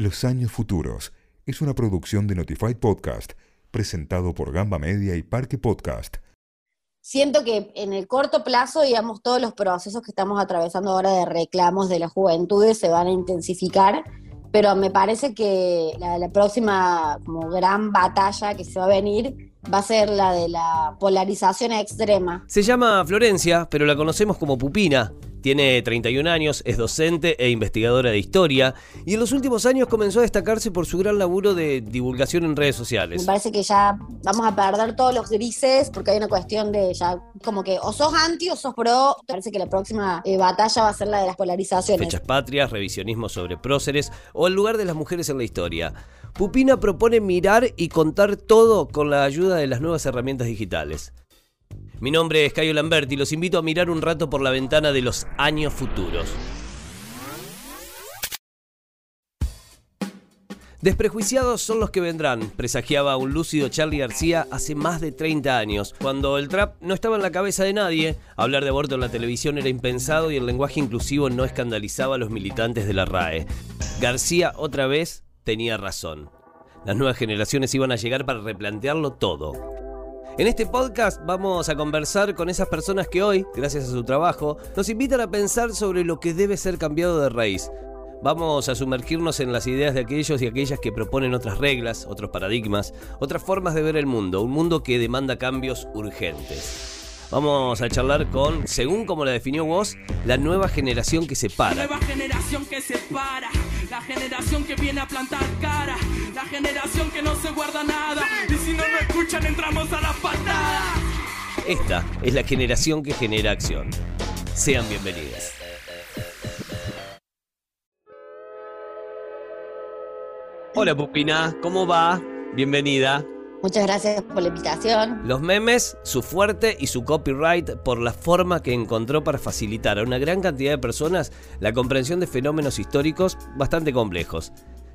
Los años futuros es una producción de Notified Podcast, presentado por Gamba Media y Parque Podcast. Siento que en el corto plazo, digamos, todos los procesos que estamos atravesando ahora de reclamos de las juventudes se van a intensificar, pero me parece que la, la próxima como gran batalla que se va a venir va a ser la de la polarización extrema. Se llama Florencia, pero la conocemos como Pupina. Tiene 31 años, es docente e investigadora de historia y en los últimos años comenzó a destacarse por su gran laburo de divulgación en redes Me sociales. parece que ya vamos a perder todos los grises porque hay una cuestión de ya como que o sos anti o sos pro. Me parece que la próxima eh, batalla va a ser la de las polarizaciones. Fechas patrias, revisionismo sobre próceres o el lugar de las mujeres en la historia. Pupina propone mirar y contar todo con la ayuda de las nuevas herramientas digitales. Mi nombre es Cayo Lamberti y los invito a mirar un rato por la ventana de los años futuros. Desprejuiciados son los que vendrán, presagiaba un lúcido Charlie García hace más de 30 años. Cuando el trap no estaba en la cabeza de nadie, hablar de aborto en la televisión era impensado y el lenguaje inclusivo no escandalizaba a los militantes de la RAE. García otra vez tenía razón. Las nuevas generaciones iban a llegar para replantearlo todo. En este podcast vamos a conversar con esas personas que hoy, gracias a su trabajo, nos invitan a pensar sobre lo que debe ser cambiado de raíz. Vamos a sumergirnos en las ideas de aquellos y aquellas que proponen otras reglas, otros paradigmas, otras formas de ver el mundo, un mundo que demanda cambios urgentes. Vamos a charlar con, según como la definió vos, la nueva generación que se para. Nueva generación que se para, la generación que viene a plantar cara, la generación que no se guarda nada, y si no nos escuchan entramos a la patada. Esta es la generación que genera acción. Sean bienvenidos. Hola Pupina, ¿cómo va? Bienvenida. Muchas gracias por la invitación. Los memes, su fuerte y su copyright por la forma que encontró para facilitar a una gran cantidad de personas la comprensión de fenómenos históricos bastante complejos.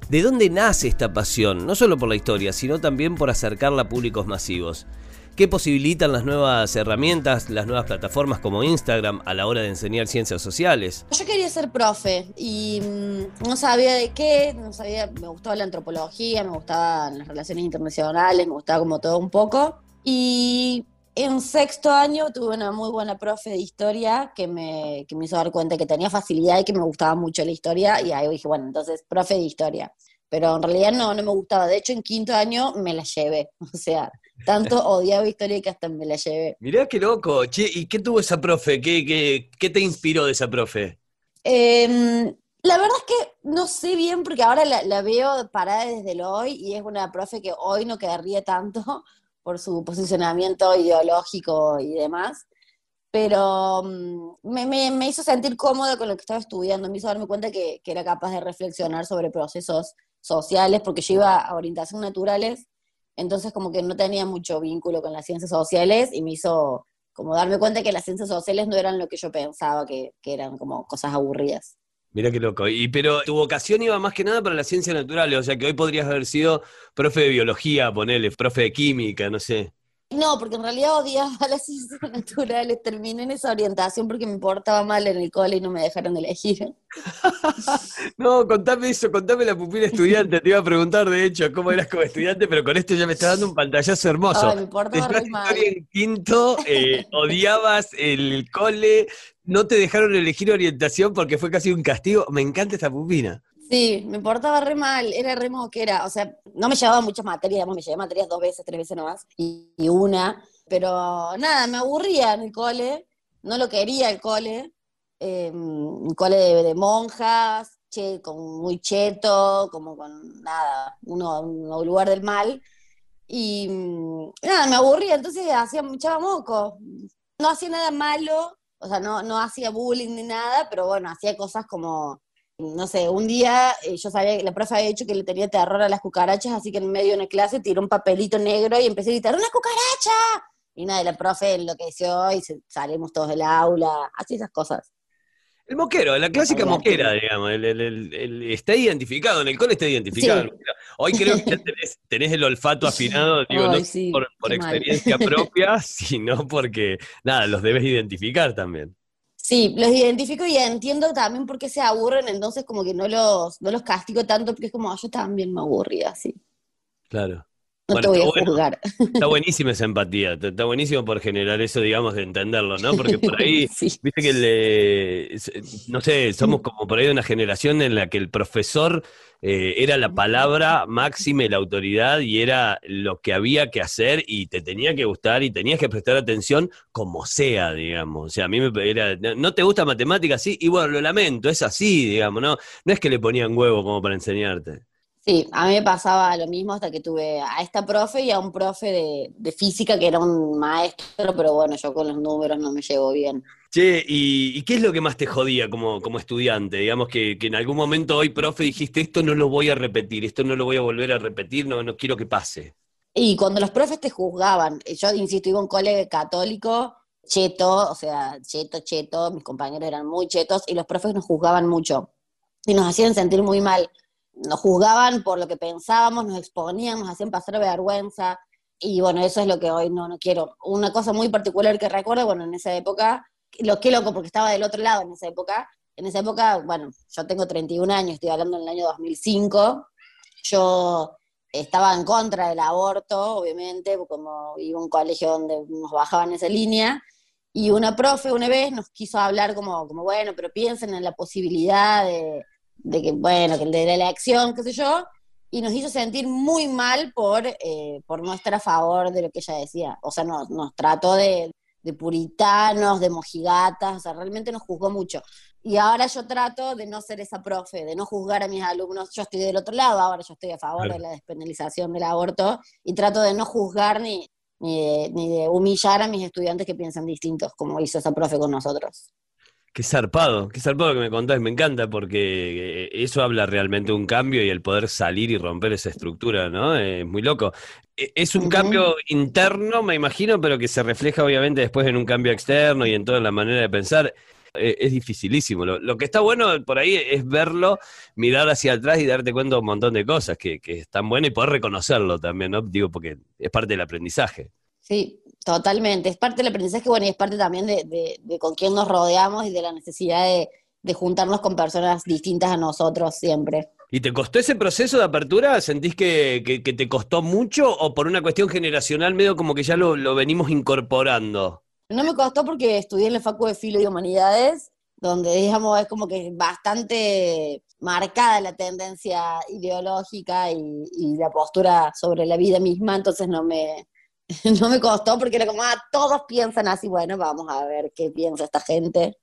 ¿De dónde nace esta pasión? No solo por la historia, sino también por acercarla a públicos masivos. ¿Qué posibilitan las nuevas herramientas, las nuevas plataformas como Instagram a la hora de enseñar ciencias sociales? Yo quería ser profe y mm, no sabía de qué, no sabía, me gustaba la antropología, me gustaban las relaciones internacionales, me gustaba como todo un poco. Y en sexto año tuve una muy buena profe de historia que me, que me hizo dar cuenta que tenía facilidad y que me gustaba mucho la historia y ahí dije, bueno, entonces profe de historia. Pero en realidad no, no me gustaba. De hecho, en quinto año me la llevé. O sea, tanto odiaba historia que hasta me la llevé. Mirá qué loco. Che, ¿y qué tuvo esa profe? ¿Qué, qué, qué te inspiró de esa profe? Eh, la verdad es que no sé bien porque ahora la, la veo parada desde el hoy y es una profe que hoy no querría tanto por su posicionamiento ideológico y demás, pero mm, me, me- me hizo sentir cómoda con lo que estaba estudiando, me hizo darme cuenta que, que era capaz de reflexionar sobre procesos sociales, porque yo iba a orientación naturales, entonces como que no tenía mucho vínculo con las ciencias sociales y me hizo como darme cuenta que las ciencias sociales no eran lo que yo pensaba, que, que eran como cosas aburridas. Mirá qué loco. Y, pero tu vocación iba más que nada para las ciencias naturales, o sea que hoy podrías haber sido profe de biología, ponele, profe de química, no sé. No, porque en realidad odiaba las ciencias naturales. Terminé en esa orientación porque me portaba mal en el cole y no me dejaron elegir. No, contame eso, contame la pupila estudiante. Te iba a preguntar, de hecho, cómo eras como estudiante, pero con esto ya me estás dando un pantallazo hermoso. Ay, me portaba re mal. en quinto, eh, odiabas el cole, no te dejaron elegir orientación porque fue casi un castigo. Me encanta esta pupina. Sí, me portaba re mal, era re moquera. O sea, no me llevaba muchas materias, digamos, me llevé materias dos veces, tres veces nomás, y, y una. Pero nada, me aburría en el cole, no lo quería el cole. un cole de, monjas, che, con muy cheto, como con nada, uno, un lugar del mal. Y mm, nada, me aburría, entonces hacía me echaba moco. No hacía nada malo, o sea, no, no hacía bullying ni nada, pero bueno, hacía cosas como, no sé, un día eh, yo sabía que la profe había dicho que le tenía terror a las cucarachas, así que en medio de una clase tiró un papelito negro y empecé a gritar, ¡una cucaracha! Y nada, la profe enloqueció y salimos todos del aula, así esas cosas. El moquero, la clásica moquera, digamos. el- el- el- el- está identificado, en el cole está identificado. Sí. Hoy creo que ya tenés, tenés el olfato afinado, digo, Ay, no sí, por, por qué mal. experiencia propia, sino porque, nada, los debes identificar también. Sí, los identifico y entiendo también por qué se aburren, entonces como que no los, no los castigo tanto porque es como "Ah, yo también me aburría así. Claro. No Bueno, te voy a bueno. juzgar. Está buenísima esa empatía, está buenísimo por generar eso, digamos, de entenderlo, ¿no? Porque por ahí, Sí. viste que, le, no sé, somos como por ahí de una generación en la que el profesor eh, era la palabra máxima y la autoridad y era lo que había que hacer y te tenía que gustar y tenías que prestar atención como sea, digamos. O sea, a mí me era, ¿no te gusta matemáticas? Sí, y bueno, lo lamento, es así, digamos, ¿no? No es que le ponían huevo como para enseñarte. Sí, a mí me pasaba lo mismo hasta que tuve a esta profe y a un profe de, de física que era un maestro, pero bueno, yo con los números no me llevo bien. Che, ¿y, y qué es lo que más te jodía como, como estudiante? Digamos que, que en algún momento hoy, profe, dijiste, esto no lo voy a repetir, esto no lo voy a volver a repetir, no, no quiero que pase. Y cuando los profes te juzgaban, yo insisto, iba a un cole católico, cheto, o sea, cheto, cheto, mis compañeros eran muy chetos y los profes nos juzgaban mucho y nos hacían sentir muy mal. Nos juzgaban por lo que pensábamos, nos exponían, nos hacían pasar vergüenza. Y bueno, eso es lo que hoy no, no quiero. Una cosa muy particular que recuerdo, bueno, en esa época, lo que loco porque estaba del otro lado en esa época, en esa época, bueno, yo tengo 31 años, estoy hablando del año 2005, yo estaba en contra del aborto, obviamente, como iba a un colegio donde nos bajaban esa línea, y una profe una vez nos quiso hablar como, como bueno, pero piensen en la posibilidad de, de que, bueno, que de la elección, qué sé yo, y nos hizo sentir muy mal por, eh, por no estar a favor de lo que ella decía. O sea, nos, nos trató de, de puritanos, de mojigatas, o sea, realmente nos juzgó mucho. Y ahora yo trato de no ser esa profe, de no juzgar a mis alumnos. Yo estoy del otro lado, ahora yo estoy a favor Claro. de la despenalización del aborto y trato de no juzgar ni, ni, de, ni de humillar a mis estudiantes que piensan distintos, como hizo esa profe con nosotros. Qué zarpado, qué zarpado que me contás, me encanta porque eh, eso habla realmente de un cambio y el poder salir y romper esa estructura, ¿no? Es muy loco. Eh, Es un cambio interno, me imagino, pero que se refleja obviamente después en un cambio externo y en toda la manera de pensar. Eh, Es dificilísimo. Lo, lo que está bueno por ahí es verlo, mirar hacia atrás y darte cuenta de un montón de cosas que, que están buenas y poder reconocerlo también, ¿no? Digo, porque es parte del aprendizaje. Sí, totalmente. Es parte del aprendizaje, bueno, y es parte también de, de- de con quién nos rodeamos y de la necesidad de, de juntarnos con personas distintas a nosotros siempre. ¿Y te costó ese proceso de apertura? ¿Sentís que, que- que te costó mucho o por una cuestión generacional medio como que ya lo, lo venimos incorporando? No me costó porque estudié en la Facu de Filo y Humanidades, donde, digamos, es como que bastante marcada la tendencia ideológica y, y la postura sobre la vida misma, entonces no me, no me costó porque era como, ah, todos piensan así, bueno, vamos a ver qué piensa esta gente.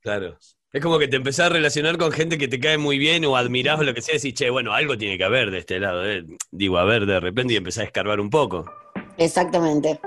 Claro. Es como que te empezás a relacionar con gente que te cae muy bien o admirás o lo que sea, y decís, che, bueno, algo tiene que haber de este lado. eh". Digo, a ver, de repente y empezás a escarbar un poco. Exactamente.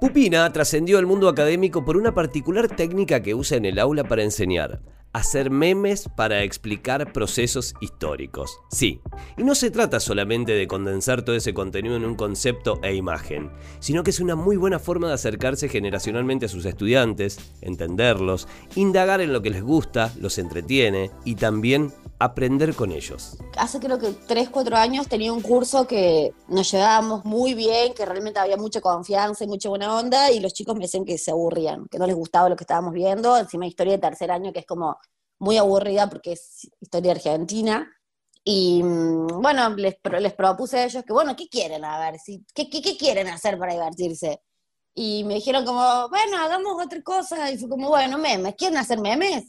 Pupina trascendió al mundo académico por una particular técnica que usa en el aula para enseñar, hacer memes para explicar procesos históricos. Sí, y no se trata solamente de condensar todo ese contenido en un concepto e imagen, sino que es una muy buena forma de acercarse generacionalmente a sus estudiantes, entenderlos, indagar en lo que les gusta, los entretiene y también aprender con ellos. hace creo que 3, 4 años tenía un curso que nos llevábamos muy bien, que realmente había mucha confianza y mucha buena onda, y los chicos me decían que se aburrían, que no les gustaba lo que estábamos viendo, encima historia de tercer año que es como muy aburrida porque es historia argentina. Y mm, bueno, les, les propuse a ellos que, bueno, ¿qué quieren? A ver, si, ¿qué, qué, qué quieren hacer para divertirse? Y me dijeron como, bueno, hagamos otra cosa. Y fue como, bueno, memes, ¿quieren hacer memes?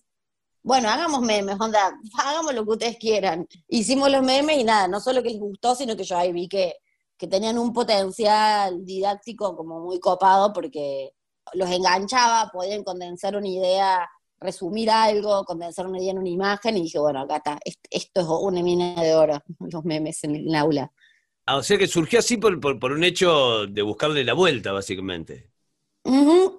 Bueno, hagamos memes, onda, hagamos lo que ustedes quieran. Hicimos los memes y nada, no solo que les gustó, sino que yo ahí vi que, que tenían un potencial didáctico como muy copado porque los enganchaba, podían condensar una idea, resumir algo, condensar una idea en una imagen y dije, bueno, acá está, est- esto es una mina de oro, los memes en el aula. Ah, o sea que surgió así por, por un hecho de buscarle la vuelta, básicamente.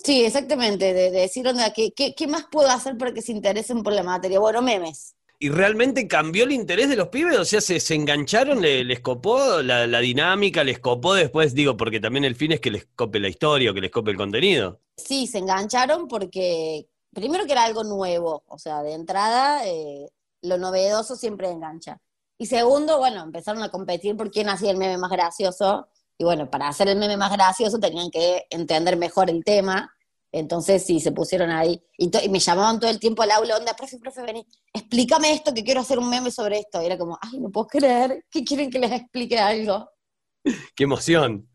Sí, exactamente, de, de decir, onda, ¿qué, qué, qué más puedo hacer para que se interesen por la materia? Bueno, memes. ¿Y realmente cambió el interés de los pibes? O sea, ¿se, se engancharon? ¿Le- ¿Les copó la, la dinámica? ¿Les copó después? Digo, porque también el fin es que les cope la historia o que les cope el contenido. Sí, se engancharon porque, primero que era algo nuevo, o sea, de entrada, eh, lo novedoso siempre engancha. Y segundo, bueno, empezaron a competir por quién hacía el meme más gracioso. Y bueno, para hacer el meme más gracioso tenían que entender mejor el tema. Entonces sí, se pusieron ahí. Y, me llamaban todo el tiempo al aula, onda, profe, profe, vení, explícame esto, que quiero hacer un meme sobre esto. Y era como, ay, no puedo creer, que quieren que les explique algo. Qué emoción.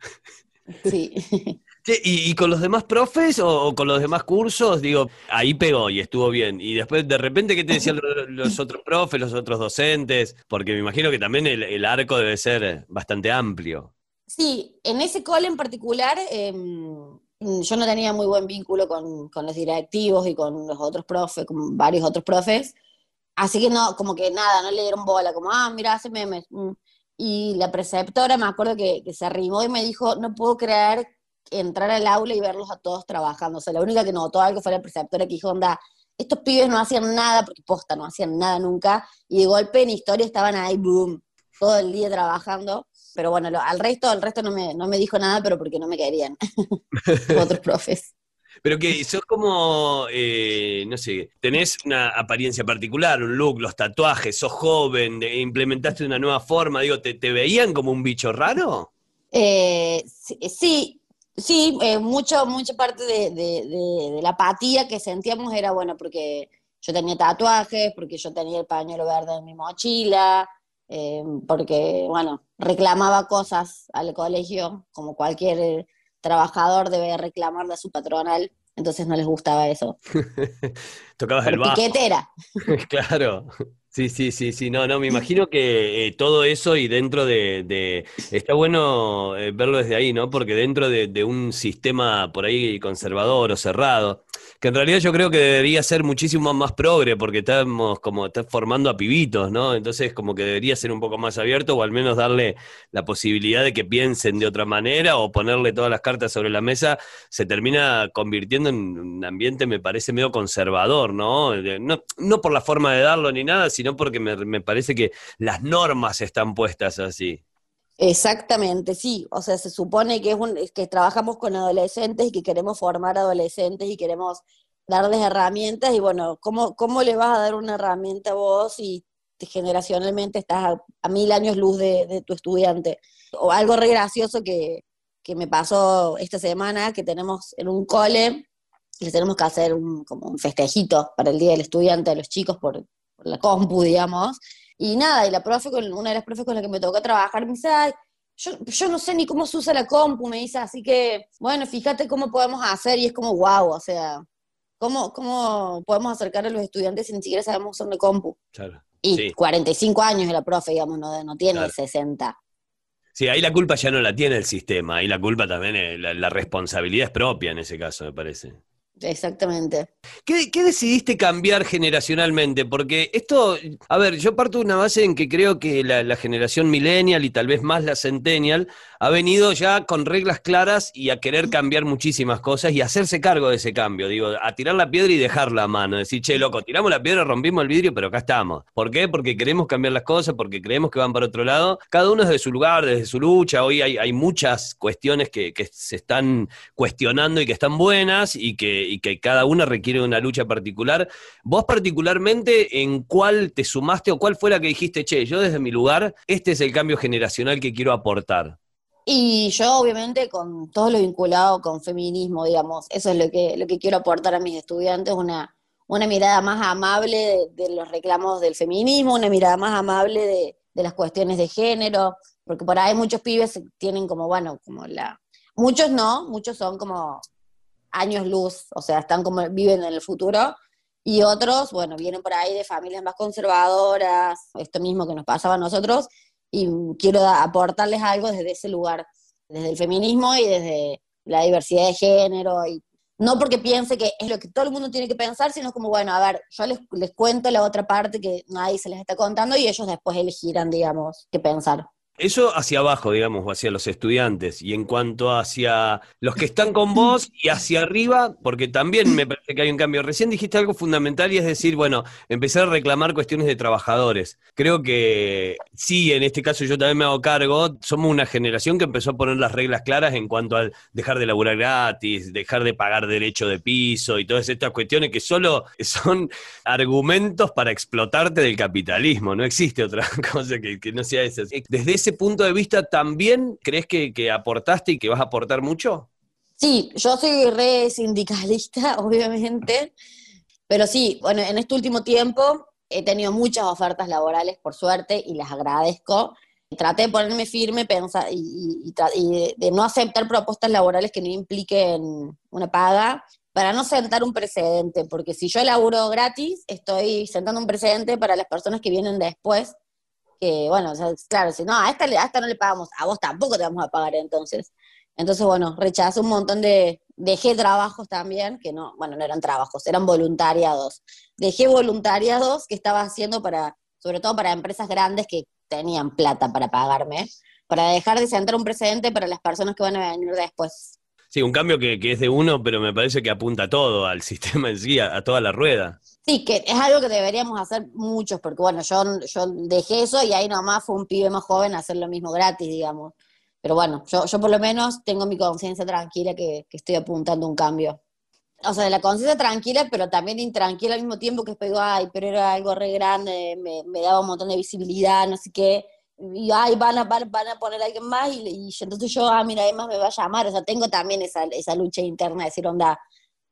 Sí. ¿Y, y con los demás profes o, o con los demás cursos? Digo, ahí pegó y estuvo bien. Y después, de repente, ¿qué te decían lo- los otros profes, los otros docentes? Porque me imagino que también el, el arco debe ser bastante amplio. Sí, en ese cole en particular, em, yo no tenía muy buen vínculo con, con los directivos y con los otros profes, con varios otros profes, así que no, como que nada, no le dieron bola, como, ah, mira, hace memes. mm. Y la preceptora, me acuerdo que, que se arrimó y me dijo, no puedo creer entrar al aula y verlos a todos trabajando. O sea, la única que notó algo fue la preceptora que dijo, onda, estos pibes no hacían nada, porque posta, no hacían nada nunca, y de golpe en historia estaban ahí, boom, todo el día trabajando. Pero bueno, lo- al resto, al resto no me, no me dijo nada, pero porque no me querían otros profes. Pero que sos como, eh, no sé, tenés una apariencia particular, un look, los tatuajes, sos joven, implementaste una nueva forma, digo, ¿te, te veían como un bicho raro? Eh, sí, sí, sí, eh, mucho, mucha parte de, de- de- de la apatía que sentíamos era, bueno, porque yo tenía tatuajes, porque yo tenía el pañuelo verde en mi mochila, eh, porque, bueno, reclamaba cosas al colegio, como cualquier trabajador debe reclamarle a su patronal, entonces no les gustaba eso. Tocabas el Por bajo. piquetera. Claro. Sí, sí, sí, sí, no, no, me imagino que eh, todo eso y dentro de, de- está bueno eh, verlo desde ahí, ¿no? Porque dentro de, de un sistema por ahí conservador o cerrado, que en realidad yo creo que debería ser muchísimo más progre, porque estamos como, formando a pibitos, ¿no? Entonces como que debería ser un poco más abierto o al menos darle la posibilidad de que piensen de otra manera o ponerle todas las cartas sobre la mesa, se termina convirtiendo en un ambiente, me parece, medio conservador, ¿no? No, no por la forma de darlo ni nada, sino porque me, me parece que las normas están puestas así. Exactamente, sí. O sea, se supone que es un, que trabajamos con adolescentes y que queremos formar adolescentes y queremos darles herramientas y bueno, ¿cómo, cómo le vas a dar una herramienta a vos si te- generacionalmente estás a, mil años luz de, tu estudiante? O algo re gracioso que, que me pasó esta semana, que tenemos en un cole, les tenemos que hacer un, como un festejito para el Día del Estudiante a los chicos por la compu, digamos. Y nada, y la profe, con, una de las profes con la que me tocó trabajar, me dice, "Ay, yo, yo no sé ni cómo se usa la compu, me dice, así que, bueno, fíjate cómo podemos hacer, y es como, wow, o sea, ¿cómo, cómo podemos acercar a los estudiantes si ni siquiera sabemos usar una compu? Claro. Y Sí. 45 años de la profe, digamos, no, no tiene Claro. 60. Sí, ahí la culpa ya no la tiene el sistema, ahí la culpa también, es- la, la responsabilidad es propia en ese caso, me parece. Exactamente. ¿Qué, decidiste cambiar generacionalmente? Porque esto, a ver, yo parto de una base en que creo que la, generación millennial y tal vez más la centennial ha venido ya con reglas claras y a querer cambiar muchísimas cosas y hacerse cargo de ese cambio. Digo, a tirar la piedra y dejarla a mano. Decir, che, loco, tiramos la piedra, rompimos el vidrio, pero acá estamos. ¿Por qué? Porque queremos cambiar las cosas, porque creemos que van para otro lado. Cada uno desde su lugar, desde su lucha. Hoy hay, muchas cuestiones que se están cuestionando y que están buenas y que, y que cada una requiere una lucha particular. Vos particularmente, ¿en cuál te sumaste o cuál fue la que dijiste, che, yo desde mi lugar, este es el cambio generacional que quiero aportar? Y yo, obviamente, con todo lo vinculado con feminismo, digamos, eso es lo que, lo que quiero aportar a mis estudiantes, una, una mirada más amable de, de los reclamos del feminismo, una mirada más amable de, de las cuestiones de género, porque por ahí muchos pibes tienen como, bueno, como la... Muchos no, muchos son como años luz, o sea, están como, viven en el futuro, y otros, bueno, vienen por ahí de familias más conservadoras, esto mismo que nos pasaba a nosotros, y quiero aportarles algo desde ese lugar, desde el feminismo y desde la diversidad de género, y no porque piense que es lo que todo el mundo tiene que pensar, sino como, bueno, a ver, yo les, les cuento la otra parte que nadie se les está contando y ellos después elegirán, digamos, qué pensar. Eso hacia abajo, digamos, hacia los estudiantes, y en cuanto hacia los que están con vos y hacia arriba, porque también me parece que hay un cambio. Recién dijiste algo fundamental y es decir, bueno, empezar a reclamar cuestiones de trabajadores. Creo que sí, en este caso yo también me hago cargo, somos una generación que empezó a poner las reglas claras en cuanto al dejar de laburar gratis, dejar de pagar derecho de piso y todas estas cuestiones que solo son argumentos para explotarte del capitalismo, no existe otra cosa que, que no sea eso. Desde ese punto de vista, ¿también crees que, que aportaste y que vas a aportar mucho? Sí, yo soy re sindicalista, obviamente, pero sí, bueno, en este último tiempo he tenido muchas ofertas laborales, por suerte, y las agradezco. Traté de ponerme firme pensar, y, de, no aceptar propuestas laborales que no impliquen una paga, para no sentar un precedente, porque si yo laburo gratis, estoy sentando un precedente para las personas que vienen después, que bueno, claro, si no, a esta, a esta no le pagamos, a vos tampoco te vamos a pagar entonces. Entonces, bueno, rechazé un montón de, dejé trabajos también, que no, bueno, no eran trabajos, eran voluntariados. Dejé voluntariados que estaba haciendo para, sobre todo para empresas grandes que tenían plata para pagarme, para dejar de sentar un precedente para las personas que van a venir después. Sí, un cambio que, es de uno, pero me parece que apunta todo, al sistema en sí, a, toda la rueda. Sí, que es algo que deberíamos hacer muchos, porque bueno, yo, yo dejé eso y ahí nomás fue un pibe más joven a hacer lo mismo gratis, digamos. Pero bueno, yo, yo por lo menos tengo mi conciencia tranquila que, estoy apuntando un cambio. O sea, de la conciencia tranquila, pero también intranquila al mismo tiempo que pego, ay, pero era algo re grande, me, me daba un montón de visibilidad, no sé qué. Y ay, van a, van, a poner a alguien más, y, y, entonces yo, ah, mira, además me va a llamar. O sea, tengo también esa, esa lucha interna de decir, onda,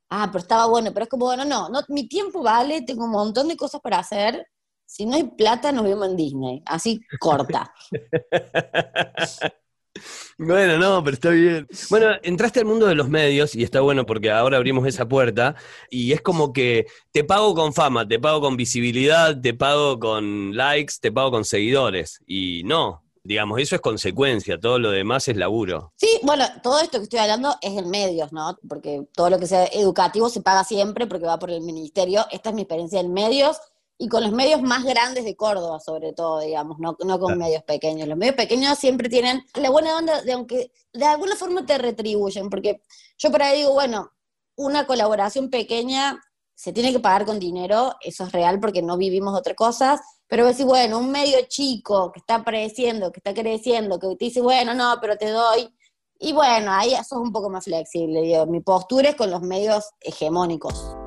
ah, pero estaba bueno, pero es como, bueno, no, no, mi tiempo vale, tengo un montón de cosas para hacer. Si no hay plata, nos vemos en Disney. Así corta. Bueno, no, pero está bien. Bueno, entraste al mundo de los medios y está bueno porque ahora abrimos esa puerta y es como que te pago con fama, te pago con visibilidad, te pago con likes, te pago con seguidores y no, digamos, eso es consecuencia, todo lo demás es laburo. Sí, bueno, todo esto que estoy hablando es en medios, ¿no? Porque todo lo que sea educativo se paga siempre porque va por el ministerio. Esta es mi experiencia en medios y con los medios más grandes de Córdoba, sobre todo, digamos, no, no con medios pequeños. Los medios pequeños siempre tienen la buena onda de aunque de alguna forma te retribuyen, porque yo por ahí digo, bueno, una colaboración pequeña se tiene que pagar con dinero, eso es real porque no vivimos de otras cosas, pero decir, bueno, un medio chico que está apareciendo, que está creciendo, que te dice, bueno, no, pero te doy, y bueno, ahí eso es un poco más flexible, digo, mi postura es con los medios hegemónicos.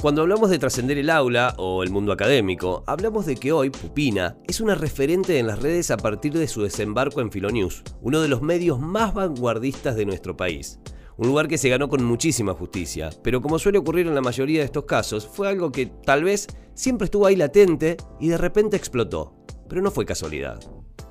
Cuando hablamos de trascender el aula o el mundo académico, hablamos de que hoy Pupina es una referente en las redes a partir de su desembarco en Filonews, uno de los medios más vanguardistas de nuestro país. Un lugar que se ganó con muchísima justicia, pero como suele ocurrir en la mayoría de estos casos, fue algo que tal vez siempre estuvo ahí latente y de repente explotó. Pero no fue casualidad.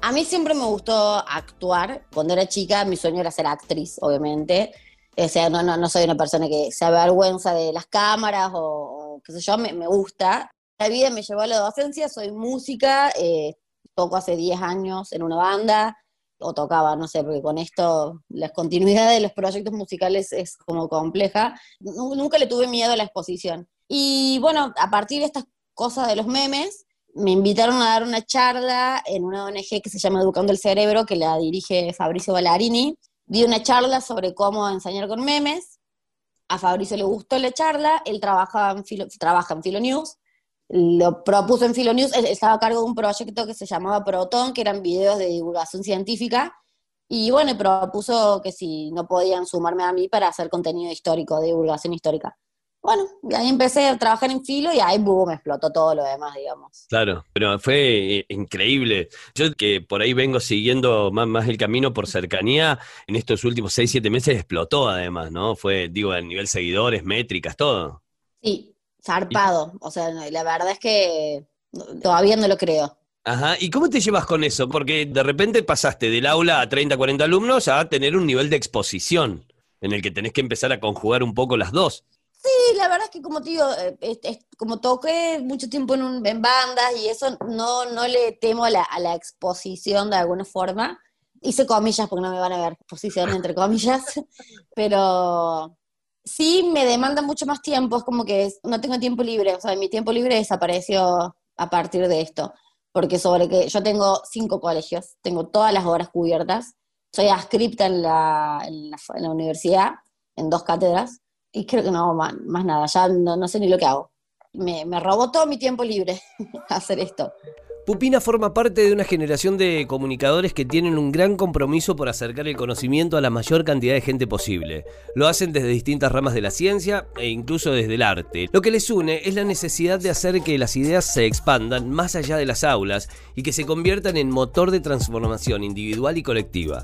A mí siempre me gustó actuar. Cuando era chica, mi sueño era ser actriz, obviamente. O sea, no, no, no soy una persona que se avergüenza de las cámaras o, qué sé yo, me, me, gusta. La vida me llevó a la docencia, soy música, eh, toco hace 10 años en una banda, o tocaba, no sé, porque con esto la continuidad de los proyectos musicales es como compleja. Nunca le tuve miedo a la exposición. Y bueno, a partir de estas cosas de los memes, me invitaron a dar una charla en una ONG que se llama Educando el Cerebro, que la dirige Fabricio Ballarini, di una charla sobre cómo enseñar con memes. A Fabricio le gustó la charla, él trabajaba en Filo, trabaja en Filonews, lo propuso en Filonews, él estaba a cargo de un proyecto que se llamaba Proton, que eran videos de divulgación científica, y bueno, propuso que si no podían sumarme a mí para hacer contenido histórico, de divulgación histórica bueno, y ahí empecé a trabajar en filo y ahí boom, me explotó todo lo demás, digamos. Claro, pero fue eh, increíble. Yo que por ahí vengo siguiendo más, más el camino por cercanía, en estos últimos 6, 7 meses explotó además, ¿no? Fue, digo, a nivel seguidores, métricas, todo. Sí, zarpado. O sea, la verdad es que todavía no lo creo. Ajá, ¿y cómo te llevas con eso? Porque de repente pasaste del aula a 30, 40 alumnos a tener un nivel de exposición en el que tenés que empezar a conjugar un poco las dos. Sí, la verdad es que como te digo, eh, como toqué mucho tiempo en, bandas y eso, no, no le temo a la, exposición de alguna forma. Hice comillas porque no me van a ver exposición entre comillas, pero sí me demanda mucho más tiempo, es como que no tengo tiempo libre, o sea, mi tiempo libre desapareció a partir de esto, porque sobre que yo tengo cinco colegios, tengo todas las horas cubiertas, soy adscripta en la, en la universidad, en dos cátedras, y creo que no más, más nada, ya no, sé ni lo que hago. Me, me robó todo mi tiempo libre hacer esto. Pupina forma parte de una generación de comunicadores que tienen un gran compromiso por acercar el conocimiento a la mayor cantidad de gente posible. Lo hacen desde distintas ramas de la ciencia e incluso desde el arte. Lo que les une es la necesidad de hacer que las ideas se expandan más allá de las aulas y que se conviertan en motor de transformación individual y colectiva.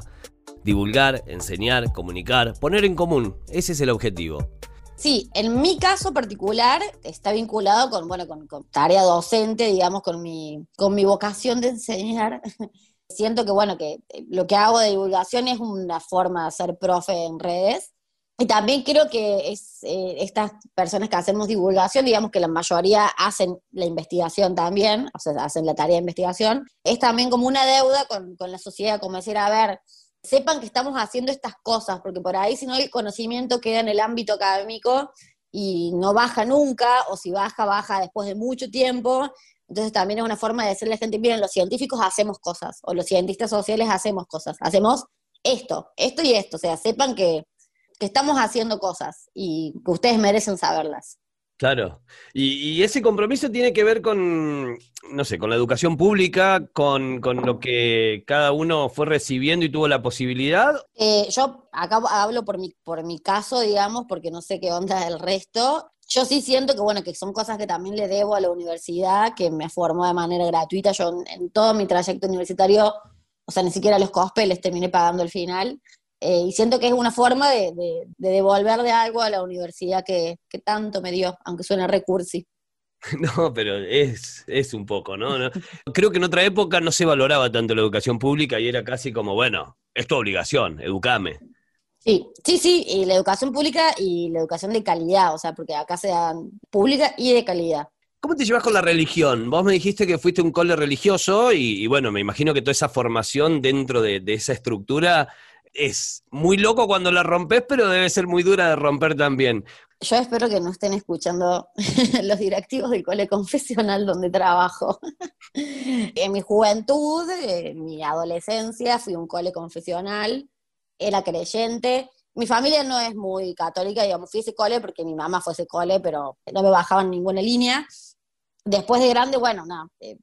Divulgar, enseñar, comunicar, poner en común. Ese es el objetivo. Sí, en mi caso particular está vinculado con, bueno, con, con tarea docente, digamos, con mi, con mi vocación de enseñar. Siento que, bueno, que lo que hago de divulgación es una forma de ser profe en redes. Y también creo que es, eh, estas personas que hacemos divulgación, digamos que la mayoría hacen la investigación también, o hacen la tarea de investigación, es también como una deuda con, con la sociedad, como decir, a ver, sepan que estamos haciendo estas cosas, porque por ahí si no el conocimiento queda en el ámbito académico y no baja nunca, o si baja, baja después de mucho tiempo. Entonces también es una forma de decirle a la gente, miren, los científicos hacemos cosas, o los cientistas sociales hacemos cosas, hacemos esto, esto y esto, o sea, sepan que, que estamos haciendo cosas y que ustedes merecen saberlas. Claro. Y, y, ese compromiso tiene que ver con, no sé, con la educación pública, con, con lo que cada uno fue recibiendo y tuvo la posibilidad. Eh, yo acá hablo por mi, por mi caso, digamos, porque no sé qué onda el resto. Yo sí siento que, bueno, que son cosas que también le debo a la universidad, que me formó de manera gratuita. Yo en, todo mi trayecto universitario, o sea, ni siquiera los cospeles terminé pagando el final. Eh, y siento que es una forma de, de, de, devolver de algo a la universidad que, que tanto me dio, aunque suene recursi. No, pero es, es un poco, ¿no? ¿no? Creo que en otra época no se valoraba tanto la educación pública y era casi como, bueno, es tu obligación, educame. Sí, sí, sí, y la educación pública y la educación de calidad, o sea, porque acá se dan pública y de calidad. ¿Cómo te llevas con la religión? Vos me dijiste que fuiste un cole religioso y, y bueno, me imagino que toda esa formación dentro de, de esa estructura es muy loco cuando la rompes, pero debe ser muy dura de romper también. Yo espero que no estén escuchando los directivos del cole confesional donde trabajo. en mi juventud, en mi adolescencia, fui un cole confesional, era creyente. Mi familia no es muy católica, digamos, fui ese cole porque mi mamá fue ese cole, pero no me bajaban ninguna línea. Después de grande, bueno, nada, eh,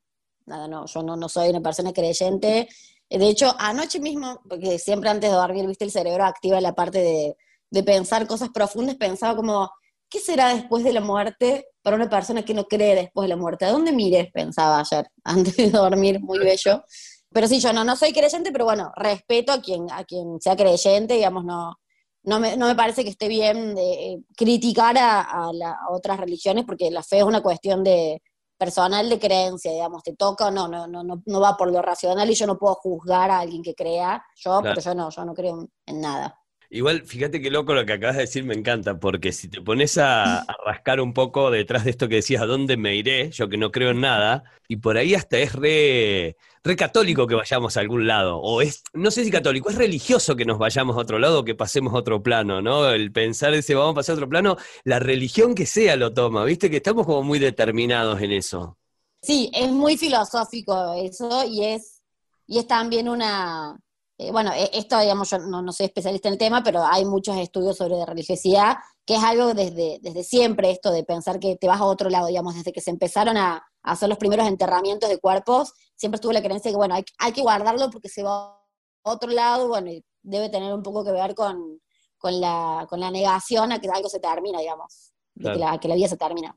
nada, no, yo no, no soy una persona creyente, de hecho, anoche mismo, porque siempre antes de dormir, viste, el cerebro activa la parte de, pensar cosas profundas, pensaba como, ¿qué será después de la muerte para una persona que no cree después de la muerte? ¿A dónde mires? Pensaba ayer, antes de dormir, muy bello. Pero sí, yo no, no soy creyente, pero bueno, respeto a quien, a quien sea creyente, digamos, no, no, me, no me parece que esté bien de, eh, criticar a, a, a otras religiones, porque la fe es una cuestión de, personal de creencia, digamos, te toca o no, no, no, no, no va por lo racional y yo no puedo juzgar a alguien que crea, yo, claro. pero yo no, yo no creo en nada. Igual, fíjate qué loco lo que acabas de decir, me encanta, porque si te pones a, rascar un poco detrás de esto que decías, ¿a dónde me iré? Yo que no creo en nada, y por ahí hasta es re, re católico que vayamos a algún lado, o es, no sé si católico, es religioso que nos vayamos a otro lado, que pasemos a otro plano, ¿no? El pensar ese vamos a pasar a otro plano, la religión que sea lo toma, ¿viste? Que estamos como muy determinados en eso. Sí, es muy filosófico eso, y es, y es también una eh, bueno, esto, digamos, yo no, no, soy especialista en el tema, pero hay muchos estudios sobre religiosidad, que es algo desde, desde siempre, esto de pensar que te vas a otro lado, digamos, desde que se empezaron a, a hacer los primeros enterramientos de cuerpos, siempre estuvo la creencia de que, bueno, hay, hay, que guardarlo porque se va a otro lado, bueno, y debe tener un poco que ver con, con, la, con la negación a que algo se termina, digamos, claro. que, la, que la vida se termina.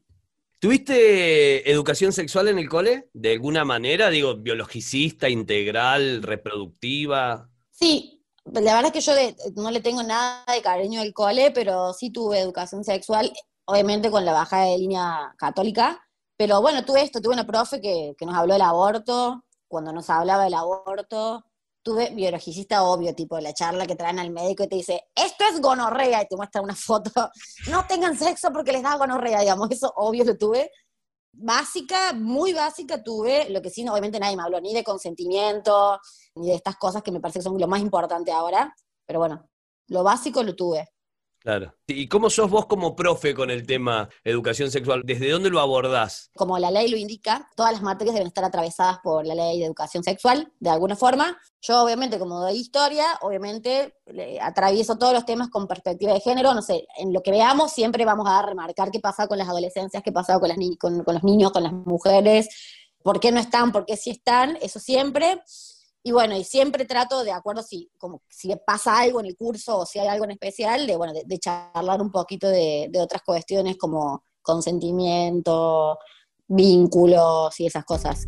¿Tuviste educación sexual en el cole? ¿De alguna manera? Digo, biologicista, integral, reproductiva. Sí, la verdad es que yo no le tengo nada de cariño al cole, pero sí tuve educación sexual, obviamente con la bajada de línea católica, pero bueno, tuve esto, tuve una profe que, que nos habló del aborto, cuando nos hablaba del aborto, tuve biologicista obvio, tipo la charla que traen al médico y te dice, esto es gonorrea, y te muestra una foto, no tengan sexo porque les da gonorrea, digamos, eso obvio lo tuve. Básica, muy básica tuve, lo que sí, obviamente nadie me habló ni de consentimiento, ni de estas cosas que me parece que son lo más importante ahora, pero bueno, lo básico lo tuve. Claro. ¿Y cómo sos vos como profe con el tema educación sexual? ¿Desde dónde lo abordás? Como la ley lo indica, todas las materias deben estar atravesadas por la ley de educación sexual, de alguna forma. Yo, obviamente, como doy historia, obviamente atravieso todos los temas con perspectiva de género. No sé, en lo que veamos siempre vamos a remarcar qué pasa con las adolescencias, qué pasa con, las ni con, los niños, con las mujeres, por qué no están, por qué sí están, eso siempre. Y bueno, y siempre trato, de acuerdo si, como, si pasa algo en el curso o si hay algo en especial, de, bueno, de, charlar un poquito de, de, otras cuestiones como consentimiento, vínculos y esas cosas.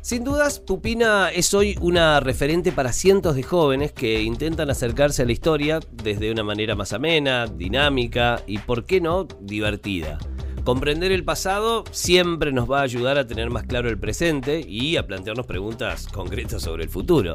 Sin dudas, Pupina es hoy una referente para cientos de jóvenes que intentan acercarse a la historia desde una manera más amena, dinámica y, por qué no, divertida. Comprender el pasado siempre nos va a ayudar a tener más claro el presente y a plantearnos preguntas concretas sobre el futuro.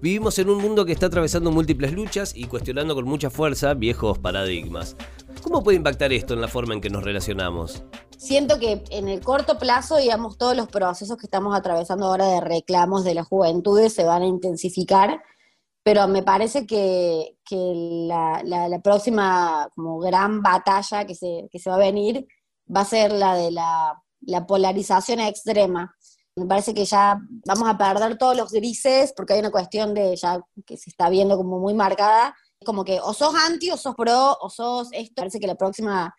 Vivimos en un mundo que está atravesando múltiples luchas y cuestionando con mucha fuerza viejos paradigmas. ¿Cómo puede impactar esto en la forma en que nos relacionamos? siento que en el corto plazo, digamos, todos los procesos que estamos atravesando ahora de reclamos de las juventudes se van a intensificar, pero me parece que, la, próxima como gran batalla que se, va a venir va a ser la de la, polarización extrema. Me parece que ya vamos a perder todos los grises porque hay una cuestión de ya que se está viendo como muy marcada, como que o sos anti o sos pro o sos esto. Parece que la próxima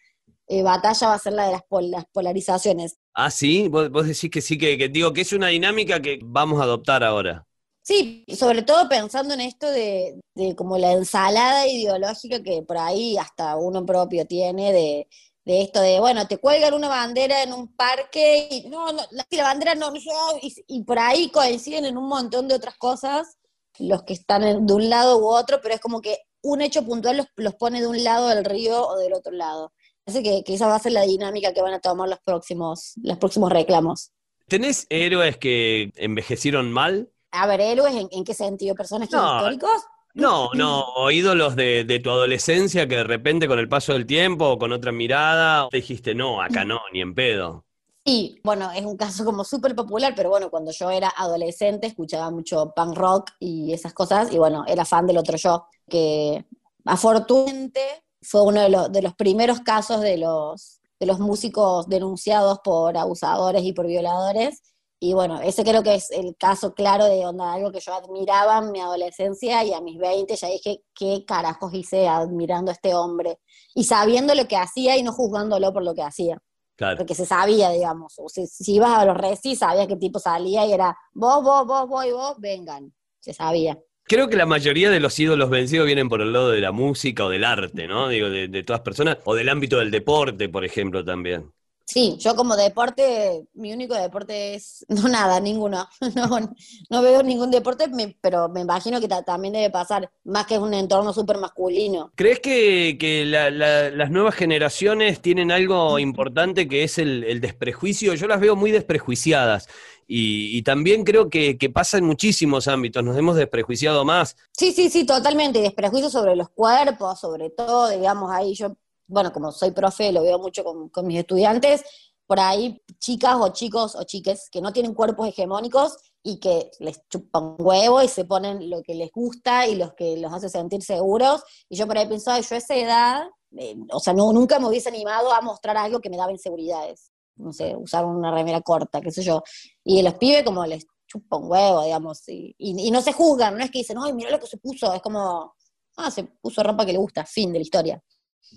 eh, batalla va a ser la de las, polarizaciones. Ah, sí, ¿Vos, decís que sí, que, digo que es una dinámica que vamos a adoptar ahora. Sí, sobre todo pensando en esto de, como la ensalada ideológica que por ahí hasta uno propio tiene de, esto de, bueno, te cuelgan una bandera en un parque y no, no la, bandera no, y, y, por ahí coinciden en un montón de otras cosas los que están de un lado u otro, pero es como que un hecho puntual los, los pone de un lado del río o del otro lado que, esa va a ser la dinámica que van a tomar los próximos, los próximos reclamos. ¿Tenés héroes que envejecieron mal? A ver, héroes, ¿en, qué sentido? ¿Personajes históricos? No, no, o ídolos de, tu adolescencia que de repente con el paso del tiempo o con otra mirada te dijiste, no, acá no, ni en pedo. Sí, bueno, es un caso como súper popular, pero bueno, cuando yo era adolescente escuchaba mucho punk rock y esas cosas, y bueno, era fan del otro yo, que afortunadamente fue uno de, los primeros casos de los, de los músicos denunciados por abusadores y por violadores. Y bueno, ese creo que es el caso claro de onda, algo que yo admiraba en mi adolescencia y a mis 20 ya dije, ¿qué carajos hice admirando a este hombre? Y sabiendo lo que hacía y no juzgándolo por lo que hacía. Claro. Porque se sabía, digamos, o si, si ibas a los recis, sabías qué tipo salía y era vos, vos, vos, vos y vos, vengan. Se sabía. Creo que la mayoría de los ídolos vencidos vienen por el lado de la música o del arte, ¿no? Digo, de, todas personas, o del ámbito del deporte, por ejemplo, también. Sí, yo como deporte, mi único deporte es, no nada, ninguno. No, veo ningún deporte, pero me imagino que también debe pasar, más que es un entorno súper masculino. ¿Crees que, las nuevas generaciones tienen algo importante que es el, el desprejuicio? Yo las veo muy desprejuiciadas y, también creo que, pasa en muchísimos ámbitos, nos hemos desprejuiciado más. Sí, sí, sí, totalmente, desprejuicio sobre los cuerpos, sobre todo, digamos, ahí yo, bueno, como soy profe, lo veo mucho con, mis estudiantes, por ahí chicas o chicos o chiques que no tienen cuerpos hegemónicos y que les chupan huevo y se ponen lo que les gusta y los que los hace sentir seguros. Y yo por ahí pensaba, yo a esa edad, eh, o sea, no, nunca me hubiese animado a mostrar algo que me daba inseguridades no sé, usar una remera corta, qué sé yo. Y los pibes como les chupa un huevo, digamos, y, y, no se juzgan, no es que dicen, ay, mira lo que se puso, es como, ah, se puso ropa que le gusta, fin de la historia.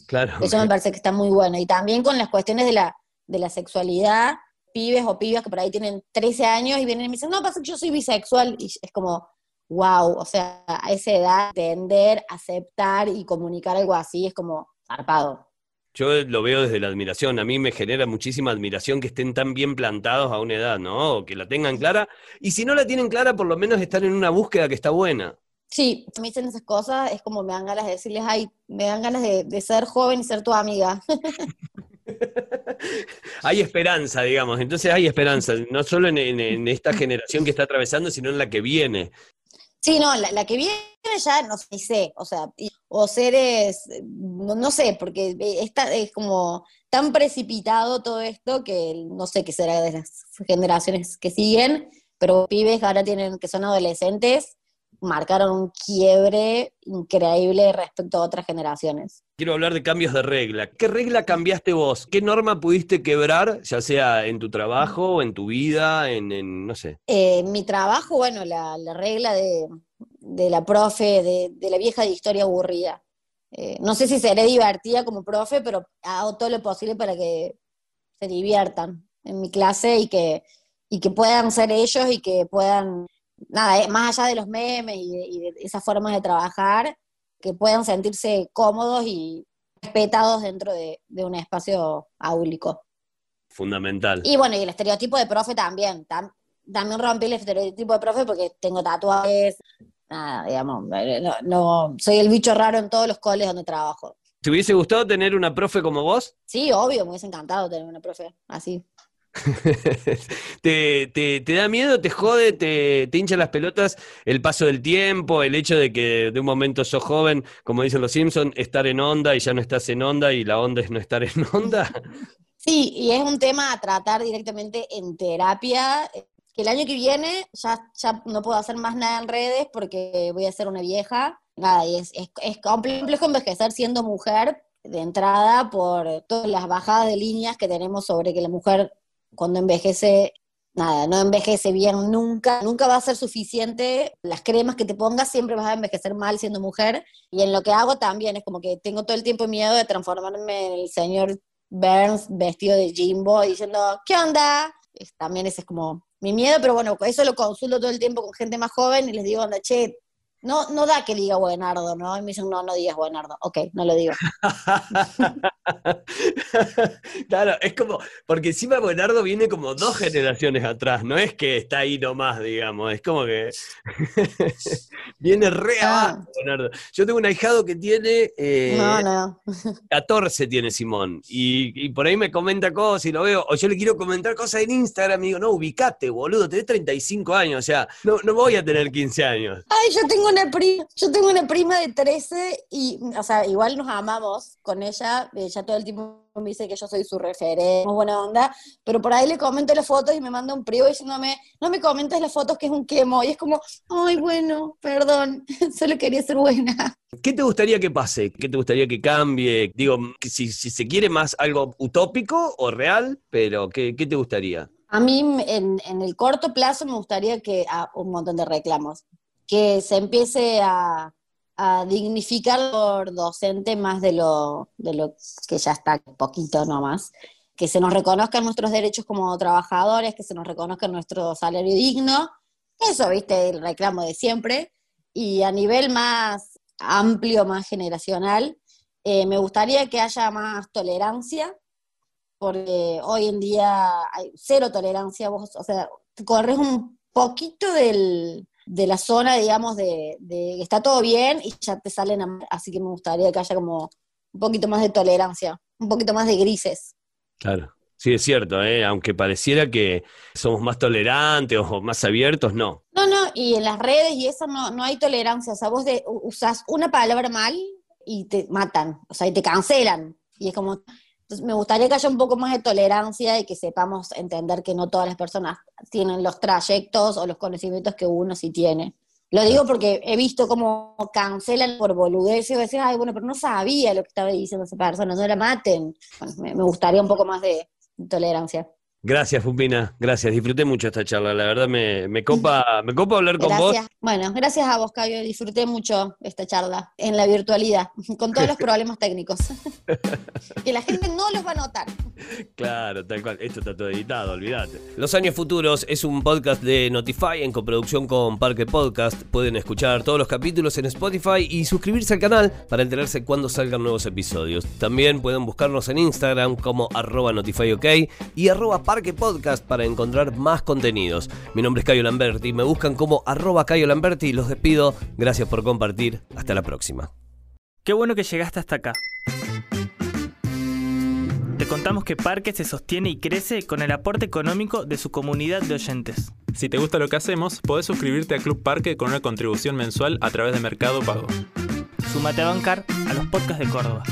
Claro. Eso me parece que está muy bueno. Y también con las cuestiones de la, de la sexualidad, pibes o pibas que por ahí tienen 13 años y vienen y me dicen, no, pasa que yo soy bisexual, y es como, wow, o sea, a esa edad, entender, aceptar y comunicar algo así es como zarpado. Yo lo veo desde la admiración. A mí me genera muchísima admiración que estén tan bien plantados a una edad, ¿no? O que la tengan clara. Y si no la tienen clara, por lo menos están en una búsqueda que está buena. Sí, me dicen esas cosas, es como me dan ganas de decirles, ay, me dan ganas de, ser joven y ser tu amiga. hay esperanza, digamos. Entonces hay esperanza, no solo en, esta generación que está atravesando, sino en la que viene. Sí, no, la, que viene ya no sé, o sea, o seres, no, sé, porque está, es como tan precipitado todo esto que no sé qué será de las generaciones que siguen, pero pibes ahora tienen, que son adolescentes, marcaron un quiebre increíble respecto a otras generaciones. Quiero hablar de cambios de regla. ¿Qué regla cambiaste vos? ¿Qué norma pudiste quebrar, ya sea en tu trabajo, en tu vida, en, no sé? Eh, mi trabajo, bueno, la, regla de, la profe, de, la vieja de historia aburrida. Eh, no sé si seré divertida como profe, pero hago todo lo posible para que se diviertan en mi clase y que, y que puedan ser ellos y que puedan nada, eh, más allá de los memes y de, esas formas de trabajar, que puedan sentirse cómodos y respetados dentro de, un espacio áulico. Fundamental. Y bueno, y el estereotipo de profe también. también rompí el estereotipo de profe porque tengo tatuajes, nada, digamos, eh, no, no- soy el bicho raro en todos los coles donde trabajo. ¿Te hubiese gustado tener una profe como vos? Sí, obvio, me hubiese encantado tener una profe así. ¿Te, te, da miedo, te jode, te, te hincha las pelotas el paso del tiempo, el hecho de que de un momento sos joven, como dicen los Simpsons, estar en onda y ya no estás en onda y la onda es no estar en onda? Sí, y es un tema a tratar directamente en terapia, que el año que viene ya, ya no puedo hacer más nada en redes porque voy a ser una vieja. Nada, y es, es, es complejo envejecer siendo mujer de entrada por todas las bajadas de líneas que tenemos sobre que la mujer cuando envejece, nada, no envejece bien nunca, nunca va a ser suficiente. Las cremas que te pongas siempre vas a envejecer mal siendo mujer. Y en lo que hago también es como que tengo todo el tiempo miedo de transformarme en el señor Burns vestido de Jimbo diciendo, ¿qué onda? También ese es como mi miedo, pero bueno, eso lo consulto todo el tiempo con gente más joven y les digo, onda, che, no, no da que diga Buenardo, ¿no? Y me dicen, no, no digas Buenardo. Ok, no lo digo. Claro, es como, porque encima Buenardo viene como dos generaciones atrás, no es que está ahí nomás, digamos, es como que viene re Ah. abajo, Buenardo. Yo tengo un ahijado que tiene eh, No, no. 14 tiene Simón, y, y por ahí me comenta cosas y lo veo, o yo le quiero comentar cosas en Instagram y digo, no, ubicate, boludo, tenés 35 años, o sea, no, no voy a tener 15 años. Ay, yo tengo una prima, yo tengo una prima de 13 y, o sea, igual nos amamos con ella, ella todo el tiempo me dice que yo soy su referente, muy buena onda, pero por ahí le comento las fotos y me manda un privo diciéndome, no me comentes las fotos que es un quemo, y es como, ay, bueno, perdón, solo quería ser buena. ¿Qué te gustaría que pase? ¿Qué te gustaría que cambie? Digo, si, si se quiere más algo utópico o real, pero ¿qué, qué te gustaría? A mí en, en el corto plazo me gustaría que, ah, un montón de reclamos, que se empiece a, a dignificar por docente más de lo, de lo que ya está, poquito nomás, que se nos reconozcan nuestros derechos como trabajadores, que se nos reconozca nuestro salario digno, eso, viste, el reclamo de siempre, y a nivel más amplio, más generacional, eh, me gustaría que haya más tolerancia, porque hoy en día hay cero tolerancia, vos, o sea, corres un poquito del, de la zona, digamos, de, de que está todo bien y ya te salen, a, así que me gustaría que haya como un poquito más de tolerancia, un poquito más de grises. Claro. Sí, es cierto, ¿eh? aunque pareciera que somos más tolerantes o más abiertos, no. No, no, y en las redes y eso no, no hay tolerancia, o sea, vos de, usas una palabra mal y te matan, o sea, y te cancelan, y es como, entonces me gustaría que haya un poco más de tolerancia y que sepamos entender que no todas las personas tienen los trayectos o los conocimientos que uno sí tiene. Lo digo porque he visto cómo cancelan por boludez y decís, ay, bueno, pero no sabía lo que estaba diciendo esa persona, no la maten. Bueno, me, me gustaría un poco más de tolerancia. Gracias, Pupina, gracias. Disfruté mucho esta charla, la verdad me, me copa, me copa hablar con vos. Gracias. Bueno, gracias a vos, Cabio. Disfruté mucho esta charla en la virtualidad, con todos los problemas técnicos. que la gente no los va a notar. Claro, tal cual. Esto está todo editado, olvídate. Los Años Futuros es un podcast de Notify en coproducción con Parque Podcast. Pueden escuchar todos los capítulos en Spotify y suscribirse al canal para enterarse cuando salgan nuevos episodios. También pueden buscarnos en Instagram como arroba notifyok y arroba Parque Podcast para encontrar más contenidos. Mi nombre es Cayo Lamberti y me buscan como arroba Cayo Lamberti. Los despido. Gracias por compartir. Hasta la próxima. Qué bueno que llegaste hasta acá. Te contamos que Parque se sostiene y crece con el aporte económico de su comunidad de oyentes. Si te gusta lo que hacemos, podés suscribirte a Club Parque con una contribución mensual a través de Mercado Pago. Sumate a bancar a los podcasts de Córdoba.